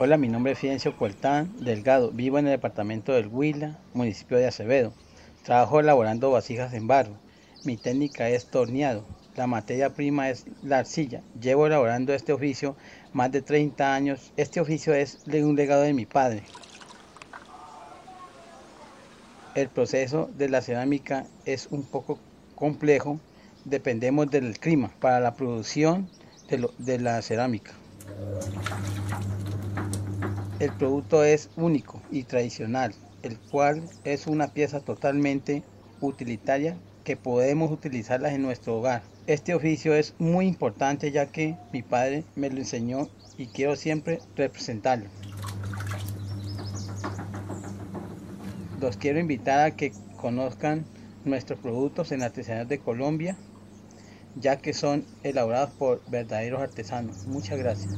Hola, mi nombre es Fidencio Cueltán Delgado. Vivo en el departamento del Huila, municipio de Acevedo. Trabajo elaborando vasijas en barro. Mi técnica es torneado. La materia prima es la arcilla. Llevo elaborando este oficio más de 30 años. Este oficio es un legado de mi padre. El proceso de la cerámica es un poco complejo. Dependemos del clima para la producción de, de la cerámica. El producto es único y tradicional, el cual es una pieza totalmente utilitaria que podemos utilizarlas en nuestro hogar. Este oficio es muy importante ya que mi padre me lo enseñó y quiero siempre representarlo. Los quiero invitar a que conozcan nuestros productos en Artesanal de Colombia, ya que son elaborados por verdaderos artesanos. Muchas gracias.